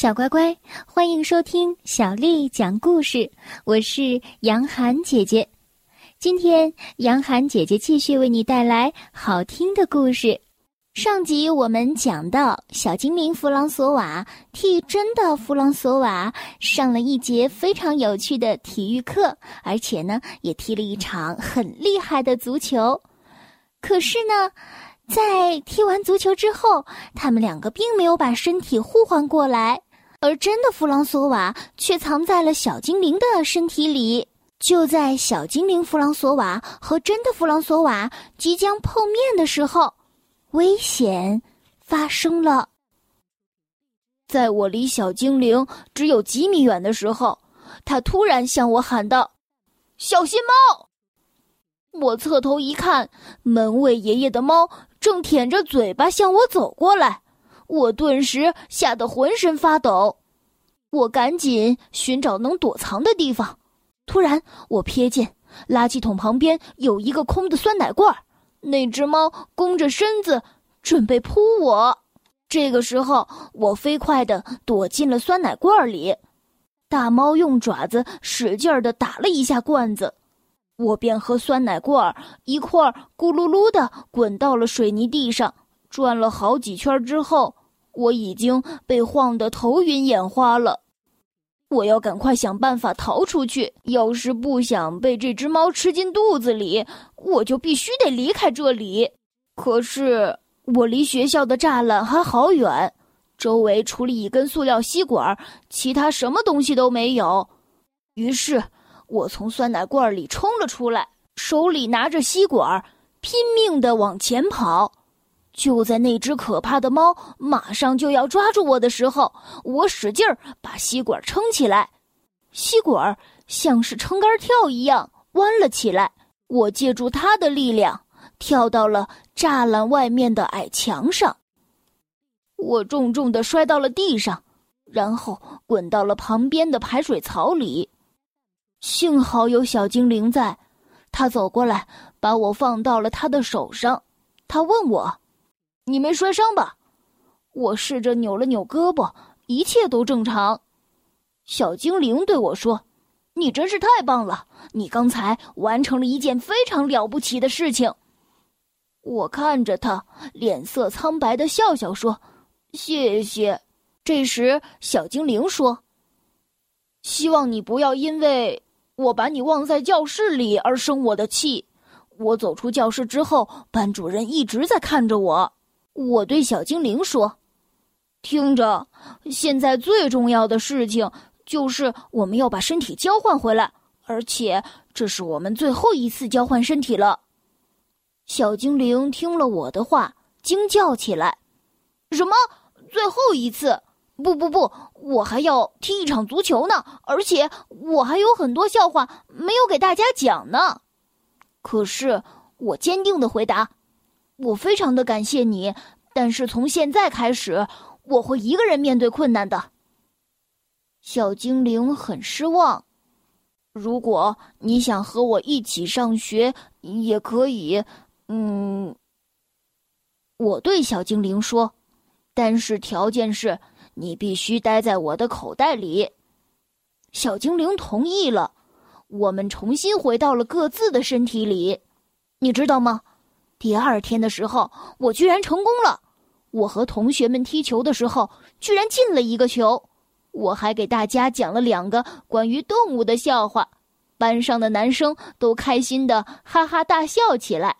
小乖乖，欢迎收听小丽讲故事。我是杨涵姐姐，今天杨涵姐姐继续为你带来好听的故事。上集我们讲到，小精灵弗朗索瓦替真的弗朗索瓦上了一节非常有趣的体育课，而且呢，也踢了一场很厉害的足球。可是呢，在踢完足球之后，他们两个并没有把身体互换过来。而真的弗朗索瓦却藏在了小精灵的身体里。就在小精灵弗朗索瓦和真的弗朗索瓦即将碰面的时候，危险发生了。在我离小精灵只有几米远的时候，他突然向我喊道：“小心猫！”我侧头一看，门卫爷爷的猫正舔着嘴巴向我走过来。我顿时吓得浑身发抖，我赶紧寻找能躲藏的地方。突然，我瞥见垃圾桶旁边有一个空的酸奶罐，那只猫弓着身子准备扑我。这个时候，我飞快地躲进了酸奶罐里。大猫用爪子使劲儿地打了一下罐子，我便和酸奶罐儿一块儿咕噜噜地滚到了水泥地上，转了好几圈之后。我已经被晃得头晕眼花了，我要赶快想办法逃出去。要是不想被这只猫吃进肚子里，我就必须得离开这里。可是我离学校的栅栏还好远，周围除了一根塑料吸管，其他什么东西都没有。于是，我从酸奶罐里冲了出来，手里拿着吸管，拼命的往前跑。就在那只可怕的猫马上就要抓住我的时候，我使劲儿把吸管撑起来，吸管像是撑杆跳一样弯了起来。我借助它的力量跳到了栅栏外面的矮墙上。我重重的摔到了地上，然后滚到了旁边的排水槽里。幸好有小精灵在，他走过来把我放到了他的手上。他问我。你没摔伤吧？我试着扭了扭胳膊，一切都正常。小精灵对我说：“你真是太棒了，你刚才完成了一件非常了不起的事情。”我看着他，脸色苍白的笑笑说：“谢谢。”这时，小精灵说：“希望你不要因为我把你忘在教室里而生我的气。”我走出教室之后，班主任一直在看着我。我对小精灵说：“听着，现在最重要的事情就是我们要把身体交换回来，而且这是我们最后一次交换身体了。”小精灵听了我的话，惊叫起来：“什么？最后一次？不不不，我还要踢一场足球呢，而且我还有很多笑话没有给大家讲呢。”可是我坚定的回答。我非常的感谢你，但是从现在开始，我会一个人面对困难的。小精灵很失望。如果你想和我一起上学，也可以。嗯，我对小精灵说，但是条件是你必须待在我的口袋里。小精灵同意了。我们重新回到了各自的身体里，你知道吗？第二天的时候，我居然成功了。我和同学们踢球的时候，居然进了一个球。我还给大家讲了两个关于动物的笑话，班上的男生都开心的哈哈大笑起来。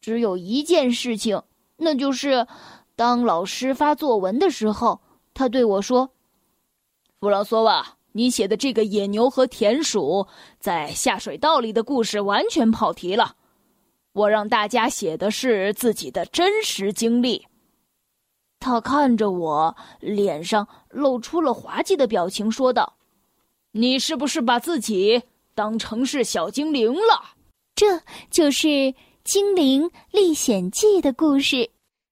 只有一件事情，那就是当老师发作文的时候，他对我说：“弗朗索瓦，你写的这个野牛和田鼠在下水道里的故事完全跑题了。”我让大家写的是自己的真实经历。他看着我，脸上露出了滑稽的表情，说道：“你是不是把自己当成是小精灵了？”这就是《精灵历险记》的故事。